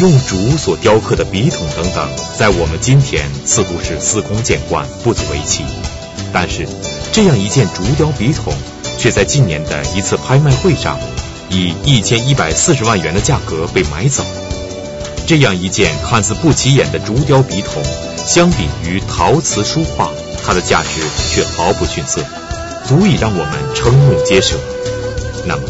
用竹所雕刻的笔筒等等，在我们今天似乎是司空见惯、不足为奇。但是，这样一件竹雕笔筒，却在近年的一次拍卖会上，以一千一百四十万元的价格被买走。这样一件看似不起眼的竹雕笔筒，相比于陶瓷书画，它的价值却毫不逊色，足以让我们瞠目结舌。那么，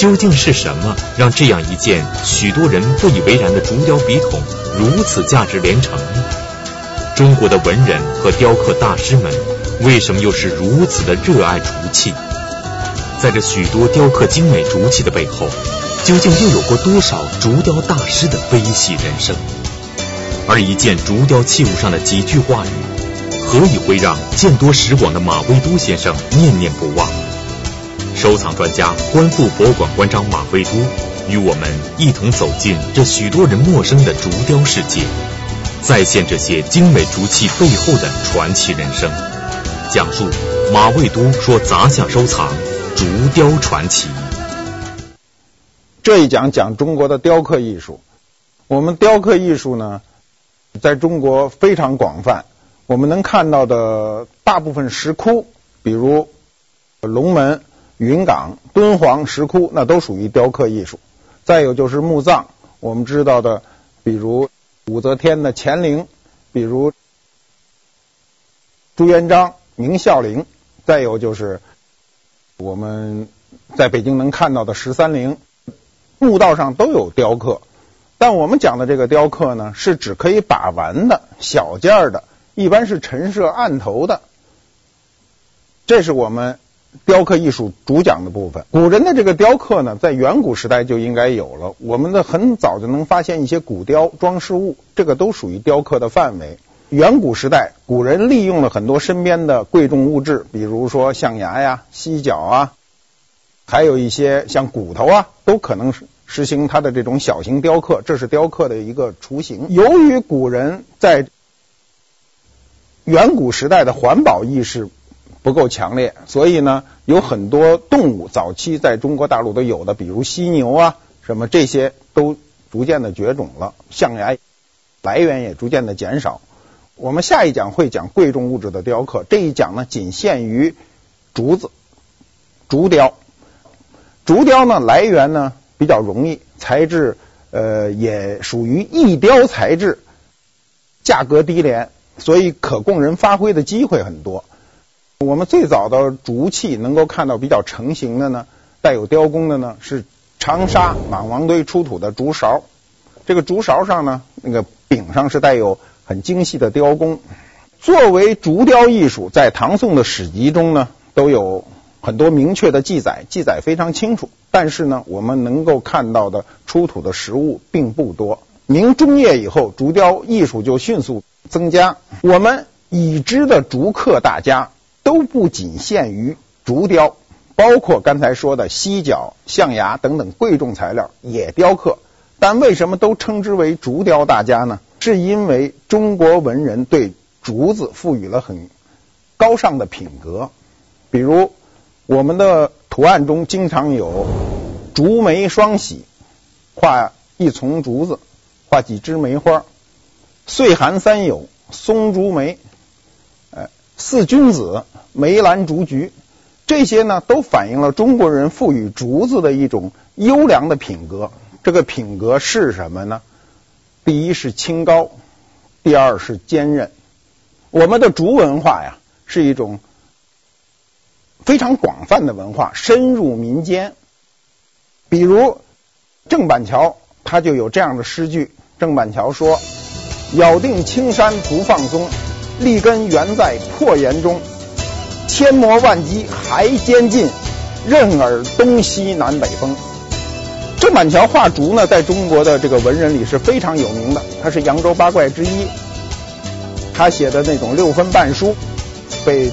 究竟是什么让这样一件许多人不以为然的竹雕笔筒如此价值连城呢？中国的文人和雕刻大师们为什么又是如此的热爱竹器？在这许多雕刻精美竹器的背后，究竟又有过多少竹雕大师的悲喜人生？而一件竹雕器物上的几句话语，何以会让见多识广的马未都先生念念不忘？收藏专家、观复博物馆馆长马未都与我们一同走进这许多人陌生的竹雕世界，再现这些精美竹器背后的传奇人生，讲述马未都说杂项收藏竹雕传奇。这一讲讲中国的雕刻艺术。我们雕刻艺术呢，在中国非常广泛。我们能看到的大部分石窟，比如龙门。云岗、敦煌石窟，那都属于雕刻艺术。再有就是墓葬，我们知道的，比如武则天的乾陵，比如朱元璋明孝陵，再有就是我们在北京能看到的十三陵，墓道上都有雕刻。但我们讲的这个雕刻呢，是指可以把玩的小件的，一般是陈设案头的。这是我们。雕刻艺术主讲的部分，古人的这个雕刻呢，在远古时代就应该有了。我们的很早就能发现一些古雕装饰物，这个都属于雕刻的范围。远古时代，古人利用了很多身边的贵重物质，比如说象牙呀、犀角啊，还有一些像骨头啊，都可能实行它的这种小型雕刻，这是雕刻的一个雏形。由于古人在远古时代的环保意识。不够强烈，所以呢，有很多动物早期在中国大陆都有的，比如犀牛啊，什么这些都逐渐的绝种了，象牙来源也逐渐的减少。我们下一讲会讲贵重物质的雕刻，这一讲呢仅限于竹子、竹雕。竹雕呢来源呢比较容易，材质呃也属于易雕材质，价格低廉，所以可供人发挥的机会很多。我们最早的竹器能够看到比较成型的呢，带有雕工的呢，是长沙满王堆出土的竹勺。这个竹勺上呢，那个柄上是带有很精细的雕工。作为竹雕艺术，在唐宋的史籍中呢，都有很多明确的记载，记载非常清楚。但是呢，我们能够看到的出土的实物并不多。明中叶以后，竹雕艺术就迅速增加。我们已知的竹刻大家。都不仅限于竹雕，包括刚才说的犀角、象牙等等贵重材料也雕刻。但为什么都称之为竹雕大家呢？是因为中国文人对竹子赋予了很高尚的品格。比如我们的图案中经常有竹梅双喜，画一丛竹子，画几枝梅花；岁寒三友，松竹梅。四君子、梅兰竹菊，这些呢都反映了中国人赋予竹子的一种优良的品格。这个品格是什么呢？第一是清高，第二是坚韧。我们的竹文化呀，是一种非常广泛的文化，深入民间。比如郑板桥，他就有这样的诗句：郑板桥说：“咬定青山不放松。”立根原在破岩中，千磨万击还坚劲，任尔东西南北风。郑板桥画竹呢，在中国的这个文人里是非常有名的，他是扬州八怪之一。他写的那种六分半书，被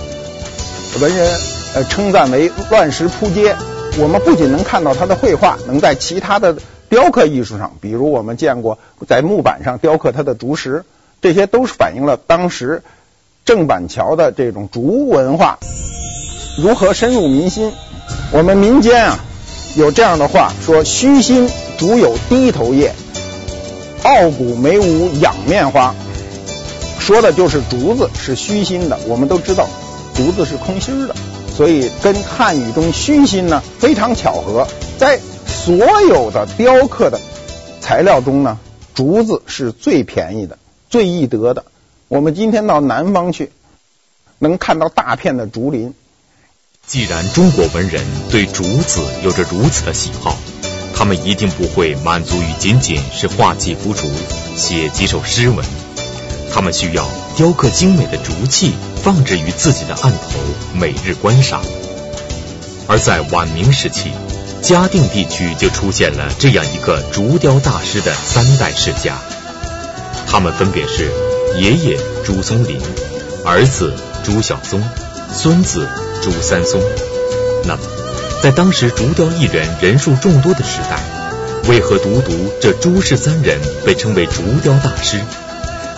文人呃称赞为乱石铺街。我们不仅能看到他的绘画，能在其他的雕刻艺术上，比如我们见过在木板上雕刻他的竹石，这些都是反映了当时。郑板桥的这种竹文化如何深入民心？我们民间啊有这样的话说：“虚心竹有低头叶，傲骨梅无仰面花，说的就是竹子是虚心的。我们都知道，竹子是空心的，所以跟汉语中虚心呢非常巧合。在所有的雕刻的材料中呢，竹子是最便宜的、最易得的。我们今天到南方去，能看到大片的竹林。既然中国文人对竹子有着如此的喜好，他们一定不会满足于仅仅是画几幅竹、写几首诗文。他们需要雕刻精美的竹器，放置于自己的案头，每日观赏。而在晚明时期，嘉定地区就出现了这样一个竹雕大师的三代世家，他们分别是爷爷朱松林、儿子朱晓松、孙子。朱三松，那么，在当时竹雕艺人人数众多的时代，为何独独这朱氏三人被称为竹雕大师？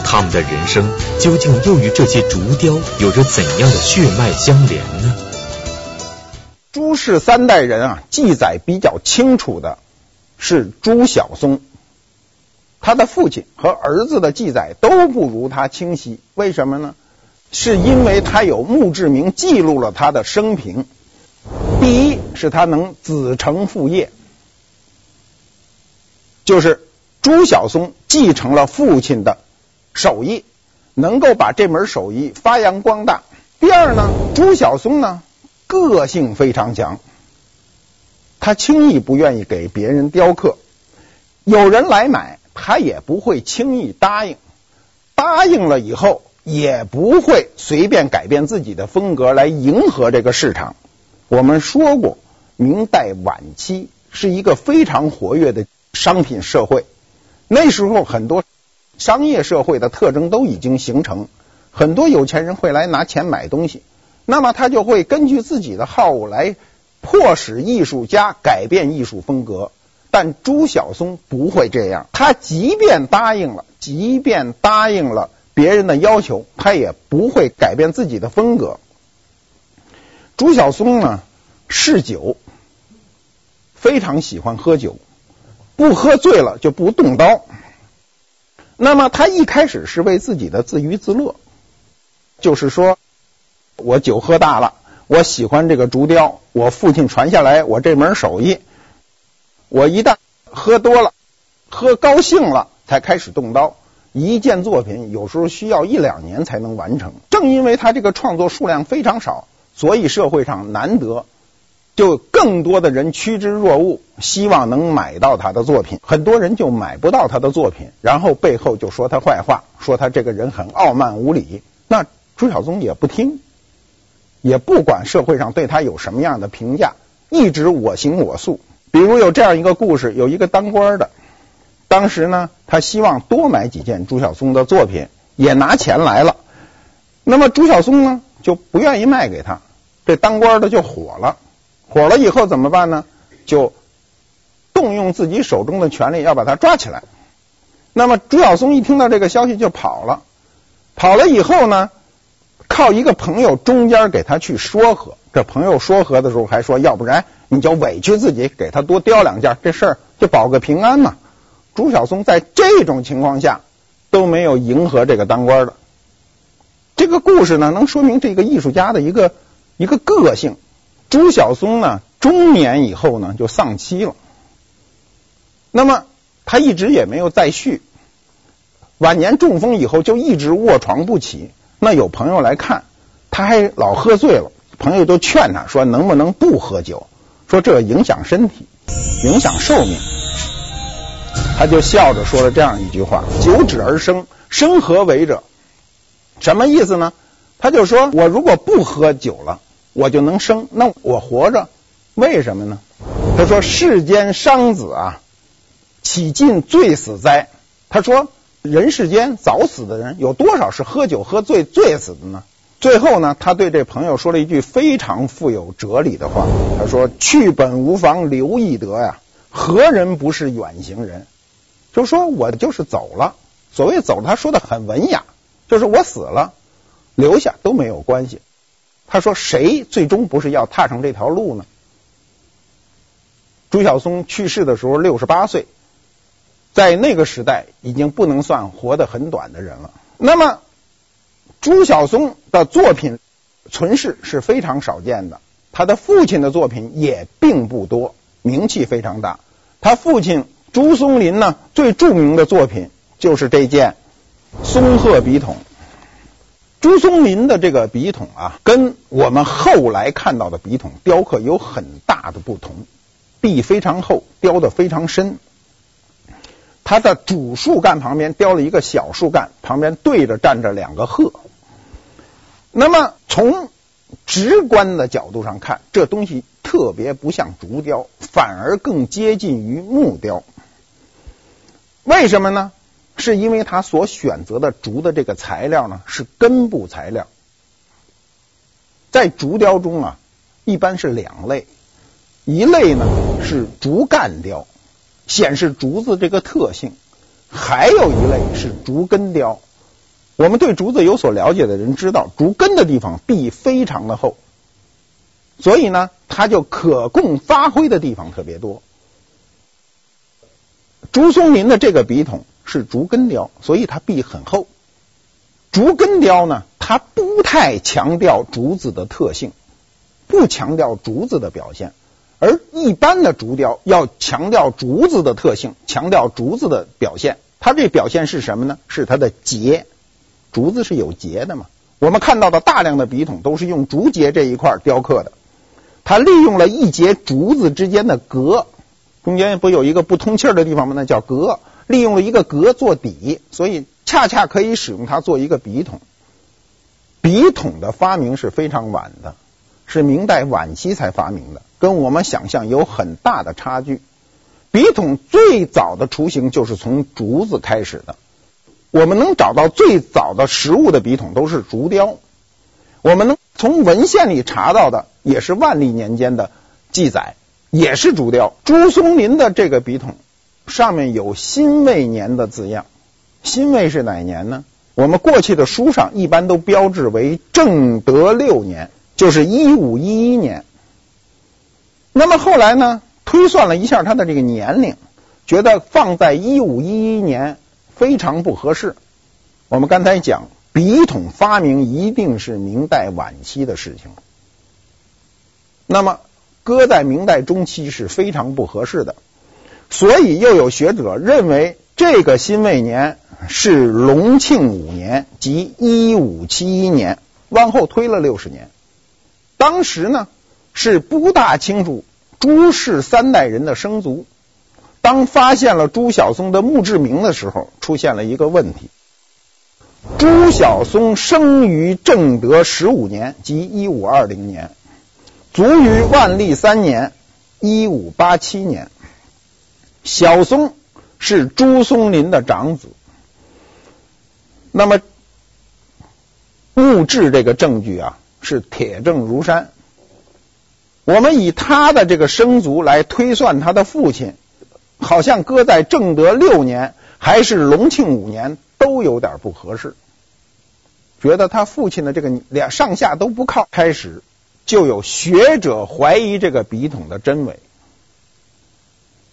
他们的人生究竟又与这些竹雕有着怎样的血脉相连呢？朱氏三代人啊，记载比较清楚的是朱晓松，他的父亲和儿子的记载都不如他清晰，为什么呢？是因为他有墓志铭记录了他的生平。第一是他能子承父业，就是朱晓松继承了父亲的手艺，能够把这门手艺发扬光大。第二呢，朱晓松呢个性非常强，他轻易不愿意给别人雕刻，有人来买他也不会轻易答应，答应了以后。也不会随便改变自己的风格来迎合这个市场。我们说过，明代晚期是一个非常活跃的商品社会，那时候很多商业社会的特征都已经形成，很多有钱人会来拿钱买东西，那么他就会根据自己的好恶来迫使艺术家改变艺术风格。但朱晓松不会这样，他即便答应了，即便答应了。别人的要求，他也不会改变自己的风格。朱晓松呢，嗜酒，非常喜欢喝酒，不喝醉了就不动刀。那么他一开始是为自己的自娱自乐，就是说，我酒喝大了，我喜欢这个竹雕，我父亲传下来我这门手艺，我一旦喝多了，喝高兴了，才开始动刀。一件作品有时候需要一两年才能完成，正因为他这个创作数量非常少，所以社会上难得就更多的人趋之若鹜，希望能买到他的作品。很多人就买不到他的作品，然后背后就说他坏话，说他这个人很傲慢无礼。那朱晓宗也不听，也不管社会上对他有什么样的评价，一直我行我素。比如有这样一个故事，有一个当官的。当时呢，他希望多买几件朱晓松的作品，也拿钱来了。那么朱晓松呢，就不愿意卖给他。这当官的就火了，火了以后怎么办呢？就动用自己手中的权力要把他抓起来。那么朱晓松一听到这个消息就跑了，跑了以后呢，靠一个朋友中间给他去说和。这朋友说和的时候还说，要不然你就委屈自己，给他多雕两件，这事儿就保个平安嘛。朱晓松在这种情况下都没有迎合这个当官的。这个故事呢，能说明这个艺术家的一个一个个性。朱晓松呢，中年以后呢就丧妻了，那么他一直也没有再续。晚年中风以后就一直卧床不起。那有朋友来看，他还老喝醉了，朋友都劝他说，能不能不喝酒？说这影响身体，影响寿命。他就笑着说了这样一句话：“酒止而生，生何为者？”什么意思呢？他就说：“我如果不喝酒了，我就能生。那我活着为什么呢？”他说：“世间伤子啊，岂尽醉死哉？”他说：“人世间早死的人有多少是喝酒喝醉醉死的呢？”最后呢，他对这朋友说了一句非常富有哲理的话：“他说：‘去本无妨留亦得呀，何人不是远行人？’”就说我就是走了，所谓走了，他说的很文雅，就是我死了，留下都没有关系。他说谁最终不是要踏上这条路呢？朱晓松去世的时候六十八岁，在那个时代已经不能算活得很短的人了。那么朱晓松的作品存世是非常少见的，他的父亲的作品也并不多，名气非常大。他父亲朱松林呢，最著名的作品就是这件松鹤笔筒。朱松林的这个笔筒啊，跟我们后来看到的笔筒雕刻有很大的不同，壁非常厚，雕得非常深。它的主树干旁边雕了一个小树干，旁边对着站着两个鹤。那么从直观的角度上看，这东西特别不像竹雕，反而更接近于木雕。为什么呢？是因为他所选择的竹的这个材料呢，是根部材料。在竹雕中啊，一般是两类，一类呢是竹干雕，显示竹子这个特性；还有一类是竹根雕。我们对竹子有所了解的人知道，竹根的地方壁非常的厚，所以呢，它就可供发挥的地方特别多。竹松林的这个笔筒。是竹根雕，所以它壁很厚。竹根雕呢，它不太强调竹子的特性，不强调竹子的表现，而一般的竹雕要强调竹子的特性，强调竹子的表现。它这表现是什么呢？是它的节，竹子是有节的嘛。我们看到的大量的笔筒都是用竹节这一块雕刻的，它利用了一节竹子之间的隔，中间不有一个不通气儿的地方吗？那叫隔。利用了一个格做底，所以恰恰可以使用它做一个笔筒。笔筒的发明是非常晚的，是明代晚期才发明的，跟我们想象有很大的差距。笔筒最早的雏形就是从竹子开始的，我们能找到最早的实物的笔筒都是竹雕。我们能从文献里查到的也是万历年间的记载，也是竹雕。朱松林的这个笔筒。上面有辛未年的字样，辛未是哪年呢？我们过去的书上一般都标志为正德六年，就是一五一一年。那么后来呢，推算了一下他的这个年龄，觉得放在一五一一年非常不合适。我们刚才讲，笔筒发明一定是明代晚期的事情，那么搁在明代中期是非常不合适的。所以，又有学者认为，这个辛未年是隆庆五年，即一五七一年，往后推了六十年。当时呢，是不大清楚朱氏三代人的生卒。当发现了朱晓松的墓志铭的时候，出现了一个问题：朱晓松生于正德十五年，即一五二零年，卒于万历三年，一五八七年。晓松是朱松林的长子，那么墓志这个证据啊是铁证如山。我们以他的这个生卒来推算他的父亲，好像搁在正德六年还是隆庆五年都有点不合适。觉得他父亲的这个两上下都不靠，开始就有学者怀疑这个笔筒的真伪。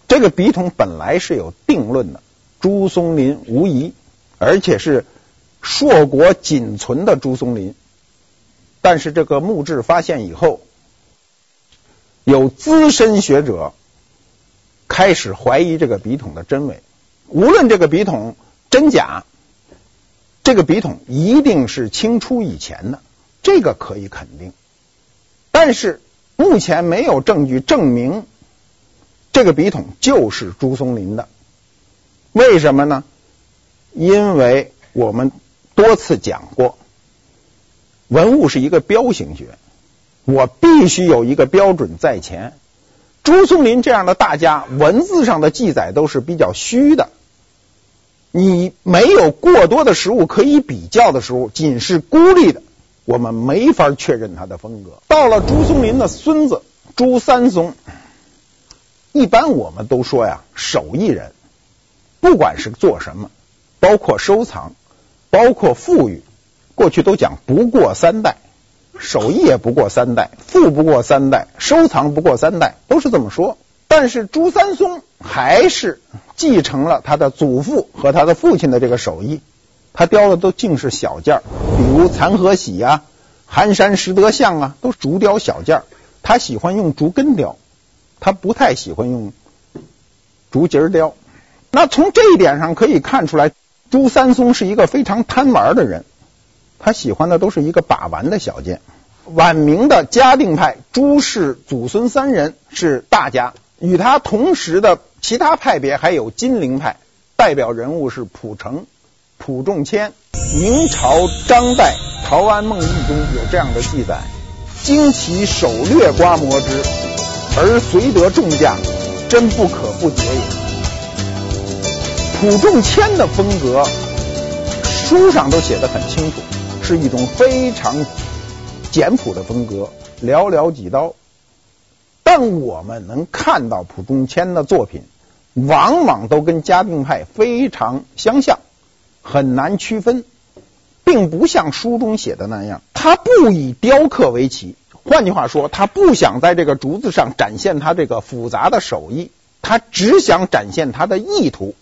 这个笔筒本来是有定论的，朱松林无疑，而且是硕果仅存的朱松林。但是这个墓志发现以后，有资深学者开始怀疑这个笔筒的真伪。无论这个笔筒真假，这个笔筒一定是清初以前的，这个可以肯定。但是目前没有证据证明。这个笔筒就是朱松林的，为什么呢？因为我们多次讲过，文物是一个标形学，我必须有一个标准在前。朱松林这样的大家，文字上的记载都是比较虚的，你没有过多的实物可以比较的时候，仅是孤立的，我们没法确认他的风格。到了朱松林的孙子朱三松。一般我们都说呀，手艺人不管是做什么，包括收藏，包括富裕，过去都讲不过三代，手艺也不过三代，富不过三代，收藏不过三代，都是这么说。但是朱三松还是继承了他的祖父和他的父亲的这个手艺，他雕的都尽是小件儿，比如残荷喜呀、寒山拾得像啊，都是竹雕小件儿。他喜欢用竹根雕，他不太喜欢用竹节雕。那从这一点上可以看出来，朱三松是一个非常贪玩的人，他喜欢的都是一个把玩的小件。晚明的嘉定派朱氏祖孙三人是大家，与他同时的其他派别还有金陵派，代表人物是蒲城、蒲仲谦。明朝张岱《陶庵梦忆》中有这样的记载：经其手略刮磨之，而遂得重价，真不可不解也。蒲仲谦的风格，书上都写得很清楚，是一种非常。简朴的风格，寥寥几刀。但我们能看到蒲中谦的作品，往往都跟嘉定派非常相像，很难区分，并不像书中写的那样，他不以雕刻为奇。换句话说，他不想在这个竹子上展现他这个复杂的手艺，他只想展现他的意图。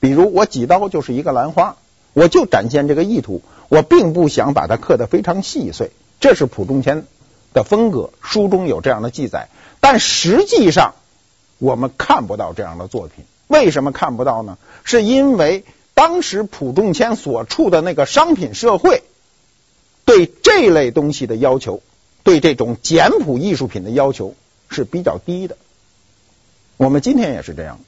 比如我几刀就是一个兰花，我就展现这个意图，我并不想把它刻得非常细碎。这是蒲仲谦的风格，书中有这样的记载，但实际上我们看不到这样的作品。为什么看不到呢？是因为当时蒲仲谦所处的那个商品社会，对这类东西的要求，对这种简朴艺术品的要求是比较低的。我们今天也是这样，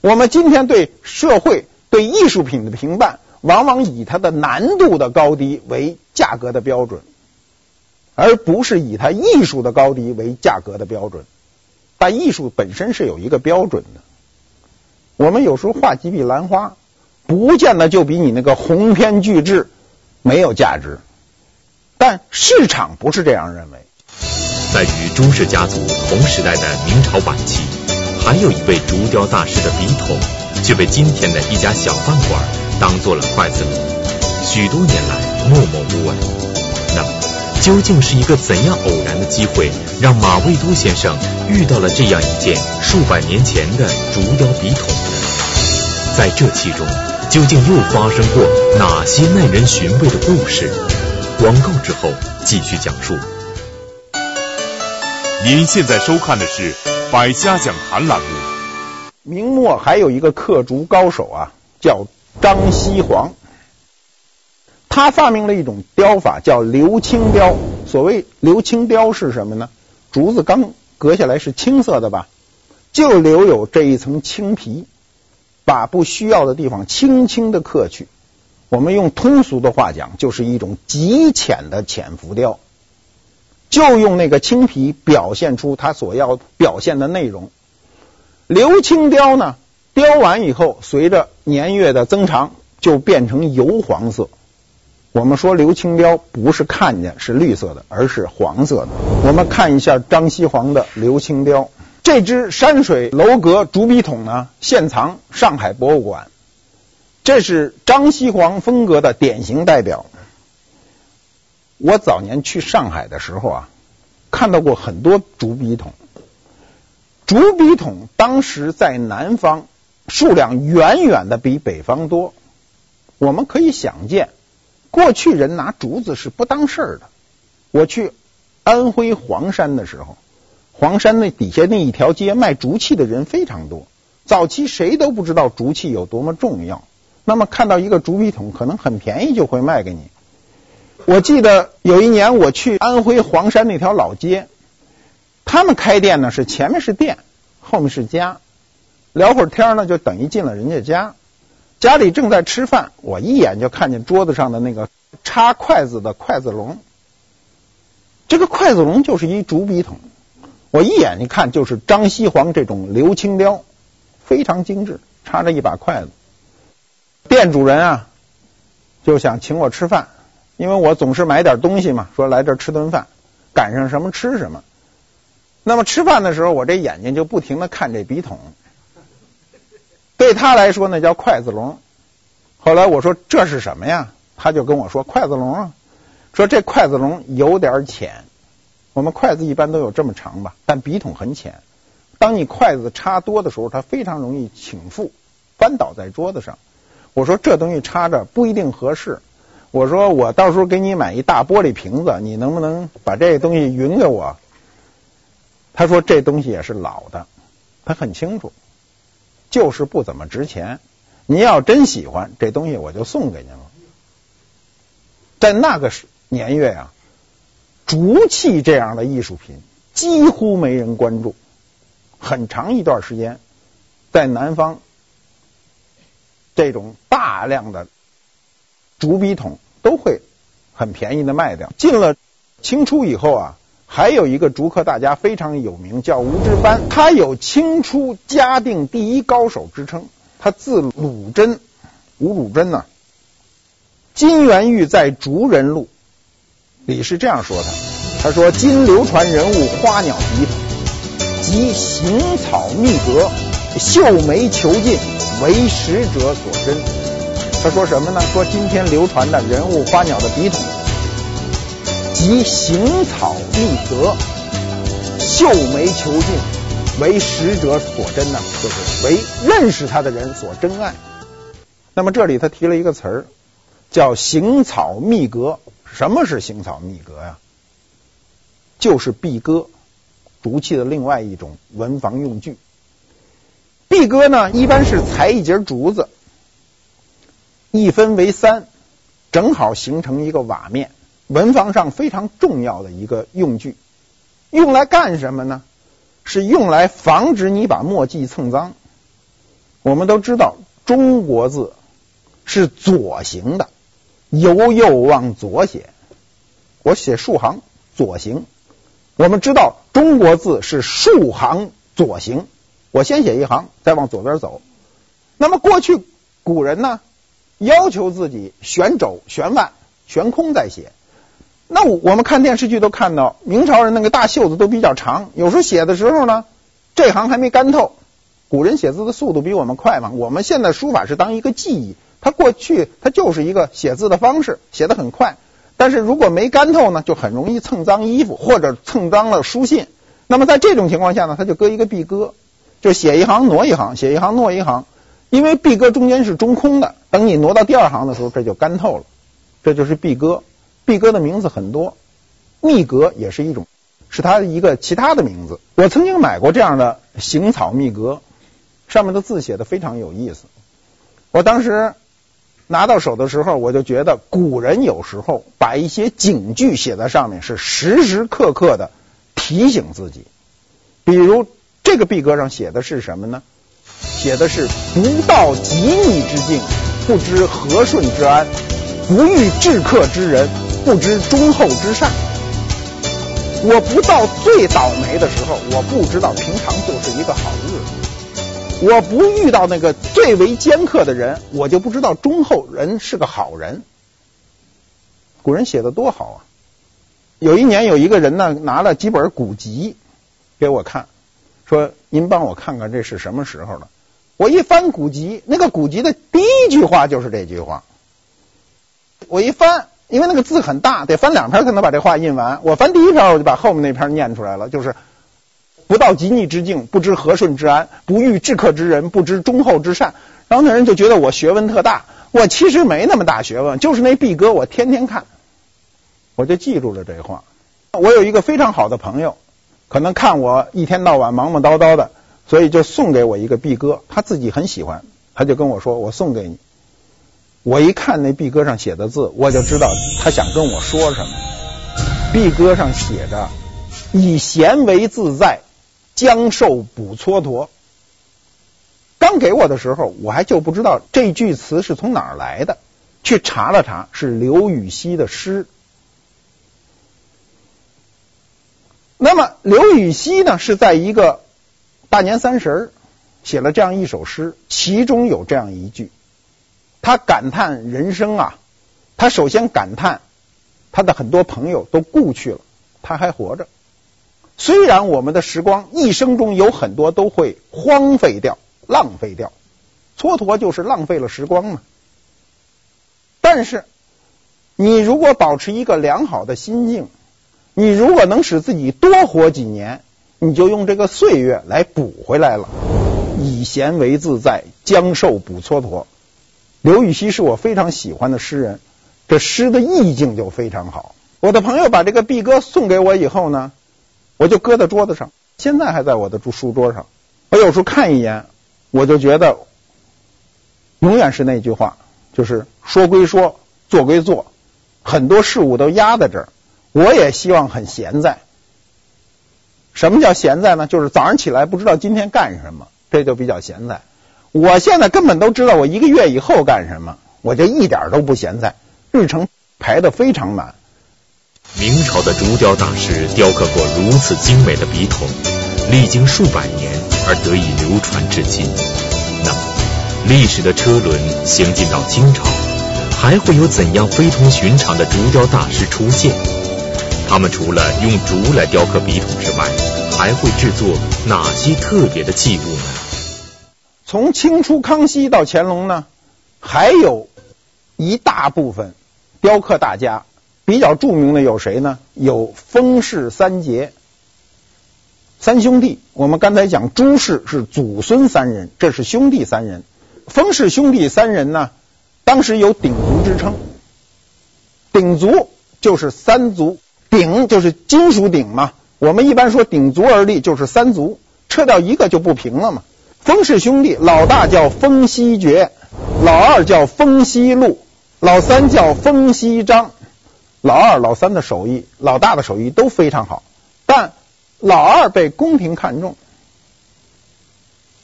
我们今天对社会对艺术品的评判，往往以它的难度的高低为价格的标准。而不是以它艺术的高低为价格的标准，但艺术本身是有一个标准的。我们有时候画几笔兰花，不见得就比你那个鸿篇巨制没有价值，但市场不是这样认为。在与朱氏家族同时代的明朝晚期，还有一位竹雕大师的笔筒，却被今天的一家小饭馆当做了筷子籙，许多年来默默无闻。那么究竟是一个怎样偶然的机会，让马未都先生遇到了这样一件数百年前的竹雕笔筒呢？在这其中，究竟又发生过哪些耐人寻味的故事？广告之后继续讲述。您现在收看的是《百家讲坛》栏目。明末还有一个刻竹高手啊，叫张西煌。他发明了一种雕法，叫鎏青雕。所谓鎏青雕是什么呢？竹子刚割下来是青色的吧，就留有这一层青皮，把不需要的地方轻轻的刻去。我们用通俗的话讲，就是一种极浅的浅浮雕，就用那个青皮表现出他所要表现的内容。鎏青雕呢，雕完以后，随着年月的增长，就变成油黄色。我们说刘青雕不是看见是绿色的，而是黄色的。我们看一下张西煌的刘青雕，这只山水楼阁竹笔筒呢，现藏上海博物馆。这是张西煌风格的典型代表。我早年去上海的时候啊，看到过很多竹笔筒。竹笔筒当时在南方数量远远的比北方多，我们可以想见。过去人拿竹子是不当事儿的。我去安徽黄山的时候，黄山那底下那一条街卖竹器的人非常多。早期谁都不知道竹器有多么重要，那么看到一个竹笔筒，可能很便宜就会卖给你。我记得有一年我去安徽黄山那条老街，他们开店呢是前面是店，后面是家，聊会儿天呢就等于进了人家家。家里正在吃饭，我一眼就看见桌子上的那个插筷子的筷子笼。这个筷子笼就是一竹笔筒，我一眼一看就是张西煌这种鎏青雕，非常精致，插着一把筷子。店主人啊就想请我吃饭，因为我总是买点东西嘛，说来这吃顿饭，赶上什么吃什么。那么吃饭的时候，我这眼睛就不停的看这笔筒。对他来说那叫筷子笼。后来我说这是什么呀？他就跟我说筷子笼啊。说这筷子笼有点浅，我们筷子一般都有这么长吧，但笔筒很浅。当你筷子插多的时候，它非常容易倾覆，翻倒在桌子上。我说这东西插着不一定合适。我说我到时候给你买一大玻璃瓶子，你能不能把这东西匀给我？他说这东西也是老的，他很清楚，就是不怎么值钱。您要真喜欢这东西，我就送给您了。在那个年月啊，竹器这样的艺术品几乎没人关注，很长一段时间，在南方，这种大量的。竹笔筒都会很便宜的卖掉。进了清初以后啊，还有一个竹刻大家非常有名，叫吴之藩，他有清初嘉定第一高手之称。他字鲁真，吴鲁真呢、金元玉在《竹人录》里是这样说的：他说，今流传人物花鸟笔筒，及行草密格，绣眉遒劲，为时者所珍。他说什么呢？说今天流传的人物花鸟的笔筒，及行草密格，秀眉遒劲，为识者所珍呢，就是为认识他的人所珍爱。那么这里他提了一个词儿，叫行草密格。什么是行草密格呀？就是壁鸽，竹器的另外一种文房用具。壁鸽呢，一般是裁一截竹子。一分为三，正好形成一个瓦面，文房上非常重要的一个用具。用来干什么呢？是用来防止你把墨迹蹭脏。我们都知道中国字是左行的，由右往左写。我写竖行左行。我们知道中国字是竖行左行，我先写一行，再往左边走。那么过去古人呢？要求自己悬肘、悬腕、悬空再写。那我们看电视剧都看到，明朝人那个大袖子都比较长，有时候写的时候呢，这行还没干透。古人写字的速度比我们快嘛。我们现在书法是当一个技艺，它过去它就是一个写字的方式，写得很快。但是如果没干透呢，就很容易蹭脏衣服或者蹭脏了书信。那么在这种情况下呢，他就搁一个壁搁，就写一行挪一行，写一行挪一行。因为壁搁中间是中空的，等你挪到第二行的时候，这就干透了。这就是壁搁。壁哥的名字很多，密格也是一种，是它的一个其他的名字。我曾经买过这样的行草密格，上面的字写的非常有意思。我当时拿到手的时候，我就觉得古人有时候把一些警句写在上面，是时时刻刻的提醒自己。比如这个壁格上写的是什么呢？写的是不到极逆之境，不知和顺之安；不遇至客之人，不知忠厚之善。我不到最倒霉的时候，我不知道平常就是一个好日子；我不遇到那个最为尖刻的人，我就不知道忠厚人是个好人。古人写的多好啊！有一年有一个人呢，拿了几本古籍给我看。说：“您帮我看看这是什么时候的？”我一翻古籍，那个古籍的第一句话就是这句话。我一翻，因为那个字很大，得翻两篇才能把这话印完。我翻第一篇，我就把后面那篇念出来了，就是“不到极逆之境，不知和顺之安；不遇至克之人，不知忠厚之善。”然后那人就觉得我学问特大，我其实没那么大学问，就是那壁哥，我天天看，我就记住了这话。我有一个非常好的朋友。可能看我一天到晚忙忙叨叨的，所以就送给我一个壁哥，他自己很喜欢，他就跟我说：“我送给你。”我一看那壁歌上写的字，我就知道他想跟我说什么。壁歌上写着：“以闲为自在，将寿补蹉跎。”刚给我的时候，我还就不知道这句词是从哪儿来的，去查了查，是刘禹锡的诗。那么刘禹锡呢，是在一个大年三十写了这样一首诗，其中有这样一句，他感叹人生啊，他首先感叹他的很多朋友都故去了，他还活着。虽然我们的时光一生中有很多都会荒废掉、浪费掉，蹉跎就是浪费了时光嘛。但是你如果保持一个良好的心境。你如果能使自己多活几年，你就用这个岁月来补回来了。以闲为自在，将寿补蹉跎。刘禹锡是我非常喜欢的诗人，这诗的意境就非常好。我的朋友把这个毕鸽送给我以后呢，我就搁在桌子上，现在还在我的书桌上。我有时候看一眼，我就觉得永远是那句话，就是说归说，做归做，很多事物都压在这儿。我也希望很闲在。什么叫闲在呢？就是早上起来不知道今天干什么，这就比较闲在。我现在根本都知道我一个月以后干什么，我就一点都不闲在，日程排得非常满。明朝的竹雕大师雕刻过如此精美的笔筒，历经数百年而得以流传至今。那么，历史的车轮行进到清朝，还会有怎样非同寻常的竹雕大师出现？他们除了用竹来雕刻笔筒之外，还会制作哪些特别的器物呢？从清初康熙到乾隆呢，还有一大部分雕刻大家，比较著名的有谁呢？有封氏三杰，三兄弟。我们刚才讲朱氏是祖孙三人，这是兄弟三人。封氏兄弟三人呢，当时有鼎族之称。鼎族就是三族，鼎就是金属鼎嘛。我们一般说鼎足而立就是三足，撤掉一个就不平了嘛。封氏兄弟，老大叫封希爵，老二叫封希禄，老三叫封希章。老二、老三的手艺，老大的手艺都非常好，但老二被宫廷看中，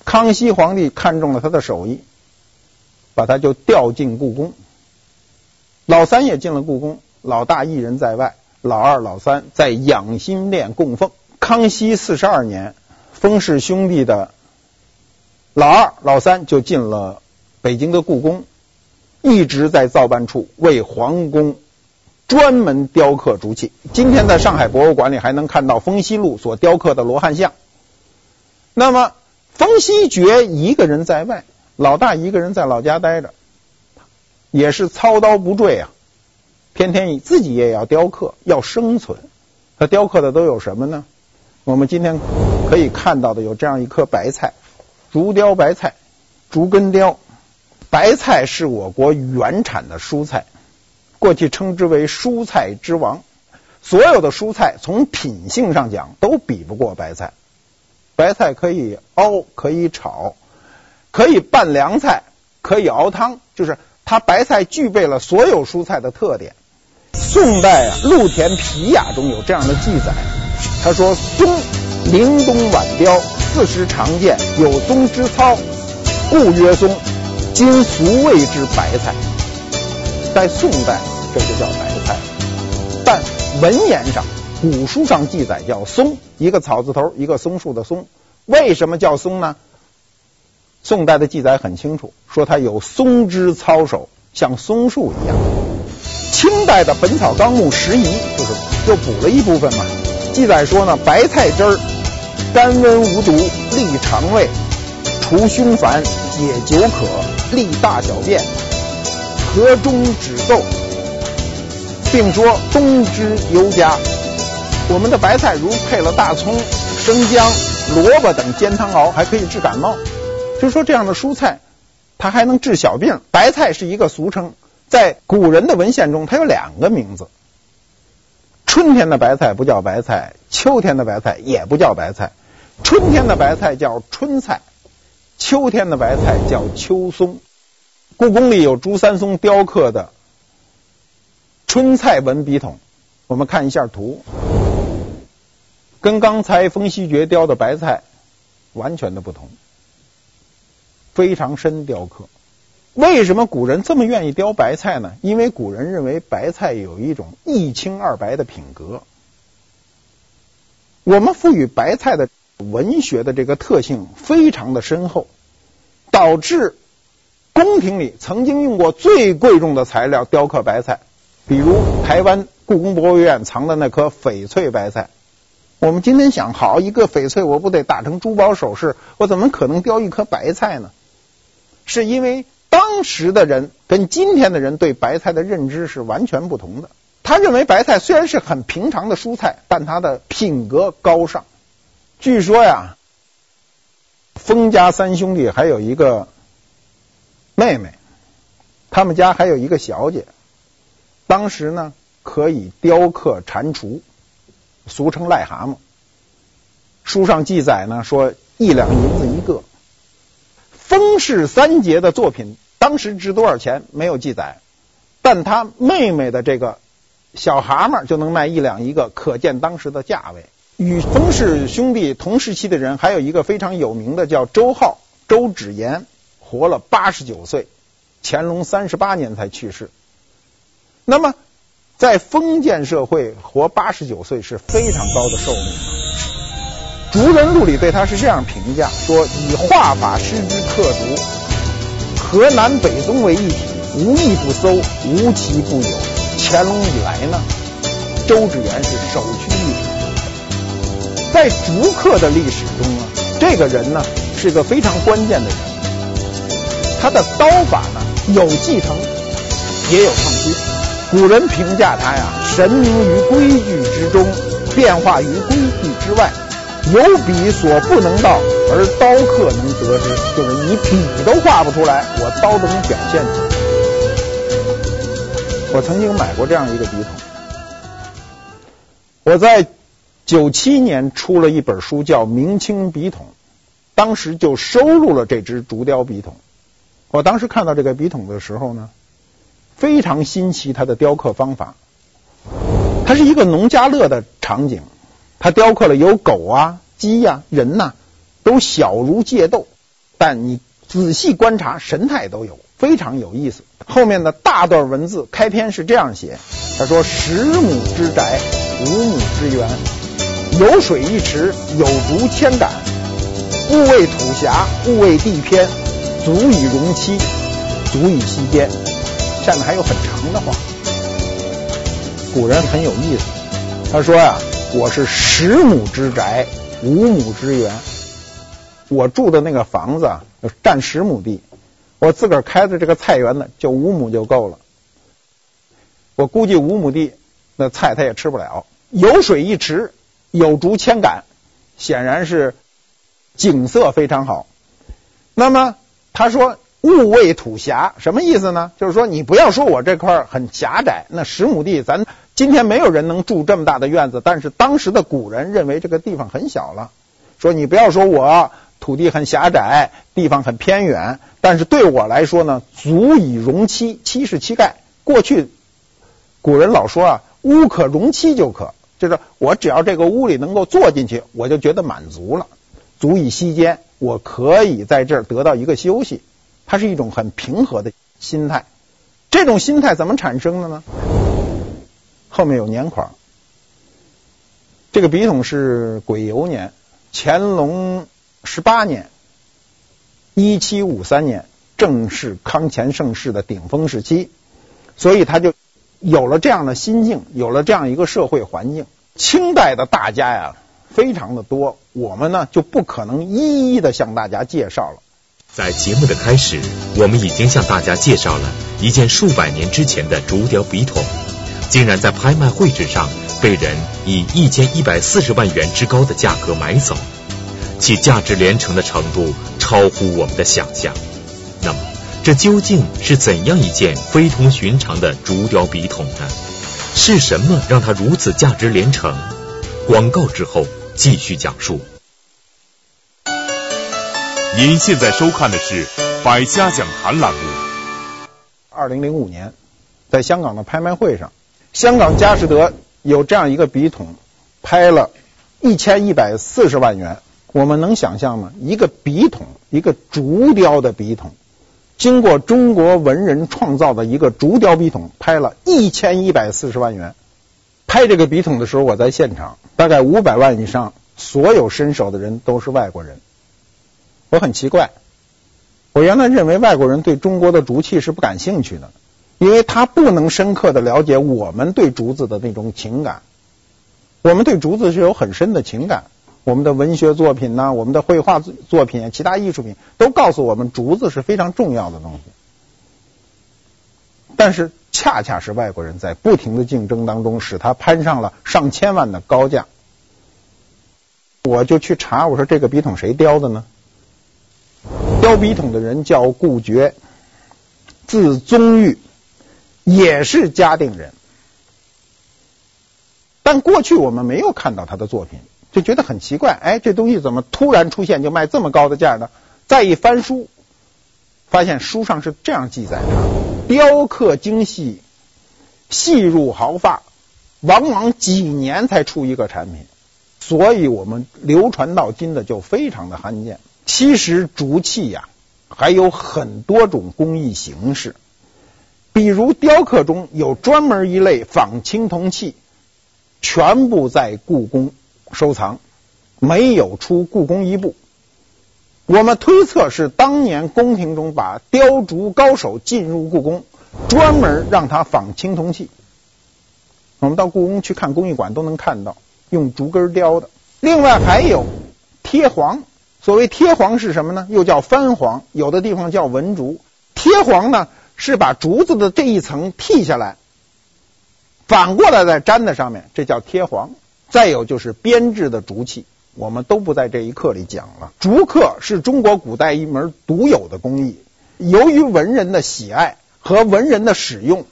康熙皇帝看中了他的手艺，把他就调进故宫。老三也进了故宫，老大一人在外，老二、老三在养心殿供奉。康熙四十二年，封氏兄弟的。老二、老三就进了北京的故宫，一直在造办处为皇宫专门雕刻竹器。今天在上海博物馆里还能看到封希禄所雕刻的罗汉像。那么，封希爵一个人在外，老大一个人在老家待着，也是操刀不坠啊，天天自己也要雕刻，要生存。他雕刻的都有什么呢？我们今天可以看到的有这样一颗白菜。竹雕白菜，竹根雕。白菜是我国原产的蔬菜，过去称之为蔬菜之王。所有的蔬菜从品性上讲都比不过白菜。白菜可以熬，可以炒，可以拌凉菜，可以熬汤，就是它白菜具备了所有蔬菜的特点。宋代啊，《陆田皮雅》中有这样的记载，他说：“松，凌冬晚雕。”四时常见，有松之操，故曰松。今俗谓之白菜。在宋代，这就叫白菜。但文言上，古书上记载叫松，一个草字头，一个松树的松。为什么叫松呢？宋代的记载很清楚，说它有松之操守，像松树一样。清代的《本草纲目拾遗》就是又补了一部分嘛，记载说呢，白菜汁儿。甘温无毒，利肠胃，除胸烦，解酒渴，利大小便，和中止嗽，并说冬之尤佳。我们的白菜如配了大葱、生姜、萝卜等煎汤熬，还可以治感冒。就说这样的蔬菜，它还能治小病。白菜是一个俗称，在古人的文献中，它有两个名字。春天的白菜不叫白菜，秋天的白菜也不叫白菜。春天的白菜叫春菜，秋天的白菜叫秋松。故宫里有朱三松雕刻的春菜纹笔筒，我们看一下图，跟刚才封希爵雕的白菜完全的不同，非常深雕刻。为什么古人这么愿意雕白菜呢？因为古人认为白菜有一种一清二白的品格。我们赋予白菜的。文学的这个特性非常的深厚，导致宫廷里曾经用过最贵重的材料雕刻白菜，比如台湾故宫博物院藏的那颗翡翠白菜。我们今天想，好一个翡翠，我不得打成珠宝首饰？我怎么可能雕一颗白菜呢？是因为当时的人跟今天的人对白菜的认知是完全不同的。他认为白菜虽然是很平常的蔬菜，但它的品格高尚。据说呀，封家三兄弟还有一个妹妹，他们家还有一个小姐。当时呢，可以雕刻蟾蜍，俗称癞蛤蟆。书上记载呢，说一两银子一个。封氏三杰的作品当时值多少钱没有记载，但他妹妹的这个小蛤蟆就能卖一两一个，可见当时的价位。与封氏兄弟同时期的人还有一个非常有名的叫周浩，周芷言，活了八十九岁，乾隆三十八年才去世。那么，在封建社会活八十九岁是非常高的寿命。《竹人录》里对他是这样评价：说以画法施之刻竹，河南北宗为一体，无一不搜，无奇不有。乾隆以来呢，周芷言是首屈。在竹刻的历史中啊，这个人呢是个非常关键的人。他的刀法呢有继承，也有创新。古人评价他呀，神明于规矩之中，变化于规矩之外，有笔所不能到，而刀刻能得之。就是你笔都画不出来，我刀都能表现出来。我曾经买过这样一个笔筒，我在九七年出了一本书，叫《明清笔筒》，当时就收录了这支竹雕笔筒。我当时看到这个笔筒的时候呢。非常新奇，它的雕刻方法，它是一个农家乐的场景，它雕刻了有狗啊、鸡呀、啊、人呐、都小如芥豆，但你仔细观察，神态都有，非常有意思。后面的大段文字开篇是这样写：他说，十亩之宅，五亩之园，有水一池，有竹千竿，物为土狭，物为地偏，足以容漆，足以吸间。下面还有很长的话，古人很有意思。他说呀、啊，我是十亩之宅，五亩之园。我住的那个房子啊，占十亩地，我自个儿开的这个菜园子，就五亩就够了。我估计五亩地那菜他也吃不了。有水一池，有竹千杆，显然是景色非常好。那么他说。物为土狭，什么意思呢？就是说，你不要说我这块很狭窄，那十亩地，咱今天没有人能住这么大的院子。但是当时的古人认为这个地方很小了，说你不要说我土地很狭窄，地方很偏远，但是对我来说呢，足以容妻。妻是漆盖。过去古人老说啊，屋可容妻就可，就是我只要这个屋里能够坐进去，我就觉得满足了，足以息间，我可以在这儿得到一个休息。它是一种很平和的心态，这种心态怎么产生的呢？后面有年款，这个笔筒是癸酉年，乾隆十八年，一七五三年，正是康乾盛世的顶峰时期，所以他就有了这样的心境，有了这样一个社会环境。清代的大家呀，非常的多，我们呢就不可能一一的向大家介绍了。在节目的开始，我们已经向大家介绍了一件数百年之前的竹雕笔筒，竟然在拍卖会之上被人以一千一百四十万元之高的价格买走，其价值连城的程度超乎我们的想象。那么，这究竟是怎样一件非同寻常的竹雕笔筒呢？是什么让它如此价值连城？广告之后继续讲述。您现在收看的是《百家讲坛》栏目。二零零五年，在香港的拍卖会上，香港佳士得有这样一个笔筒，拍了一千一百四十万元。我们能想象吗？一个笔筒，一个竹雕的笔筒，经过中国文人创造的一个竹雕笔筒，拍了一千一百四十万元。拍这个笔筒的时候，我在现场，大概五百万以上，所有伸手的人都是外国人。我很奇怪，我原来认为外国人对中国的竹器是不感兴趣的，因为他不能深刻的了解我们对竹子的那种情感。我们对竹子是有很深的情感，我们的文学作品呢，我们的绘画作品、其他艺术品都告诉我们竹子是非常重要的东西。但是恰恰是外国人在不停的竞争当中，使它攀上了上千万的高价。我就去查，我说这个笔筒谁雕的呢？雕笔筒的人叫顾觉，字宗玉，也是嘉定人。但过去我们没有看到他的作品，就觉得很奇怪，哎，这东西怎么突然出现就卖这么高的价呢？再一翻书，发现书上是这样记载的：雕刻精细，细入毫发，往往几年才出一个产品，所以我们流传到今的就非常的罕见。其实竹器呀，还有很多种工艺形式，比如雕刻中有专门一类仿青铜器，全部在故宫收藏，没有出故宫一部。我们推测是当年宫廷中把雕竹高手进入故宫，专门让他仿青铜器。我们到故宫去看工艺馆都能看到用竹根雕的。另外还有贴黄。所谓贴黄是什么呢？又叫翻黄，有的地方叫文竹。贴黄呢，是把竹子的这一层剃下来，反过来再粘在上面，这叫贴黄。再有就是编制的竹器，我们都不在这一课里讲了。竹刻是中国古代一门独有的工艺，由于文人的喜爱和文人的使用，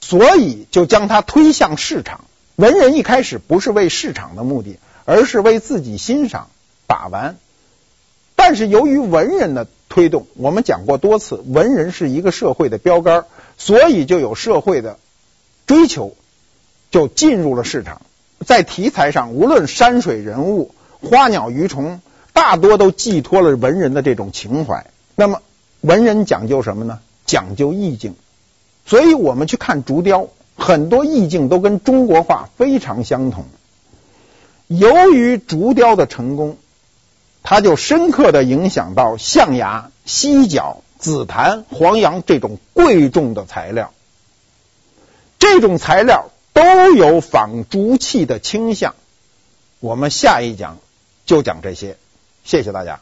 所以就将它推向市场。文人一开始不是为市场的目的，而是为自己欣赏把玩。但是由于文人的推动，我们讲过多次，文人是一个社会的标杆，所以就有社会的追求，就进入了市场。在题材上，无论山水人物、花鸟鱼虫，大多都寄托了文人的这种情怀。那么，文人讲究什么呢？讲究意境。所以我们去看竹雕，很多意境都跟中国画非常相同。由于竹雕的成功。它就深刻地影响到象牙、犀角、紫檀、黄杨这种贵重的材料，这种材料都有仿竹器的倾向。我们下一讲就讲这些，谢谢大家。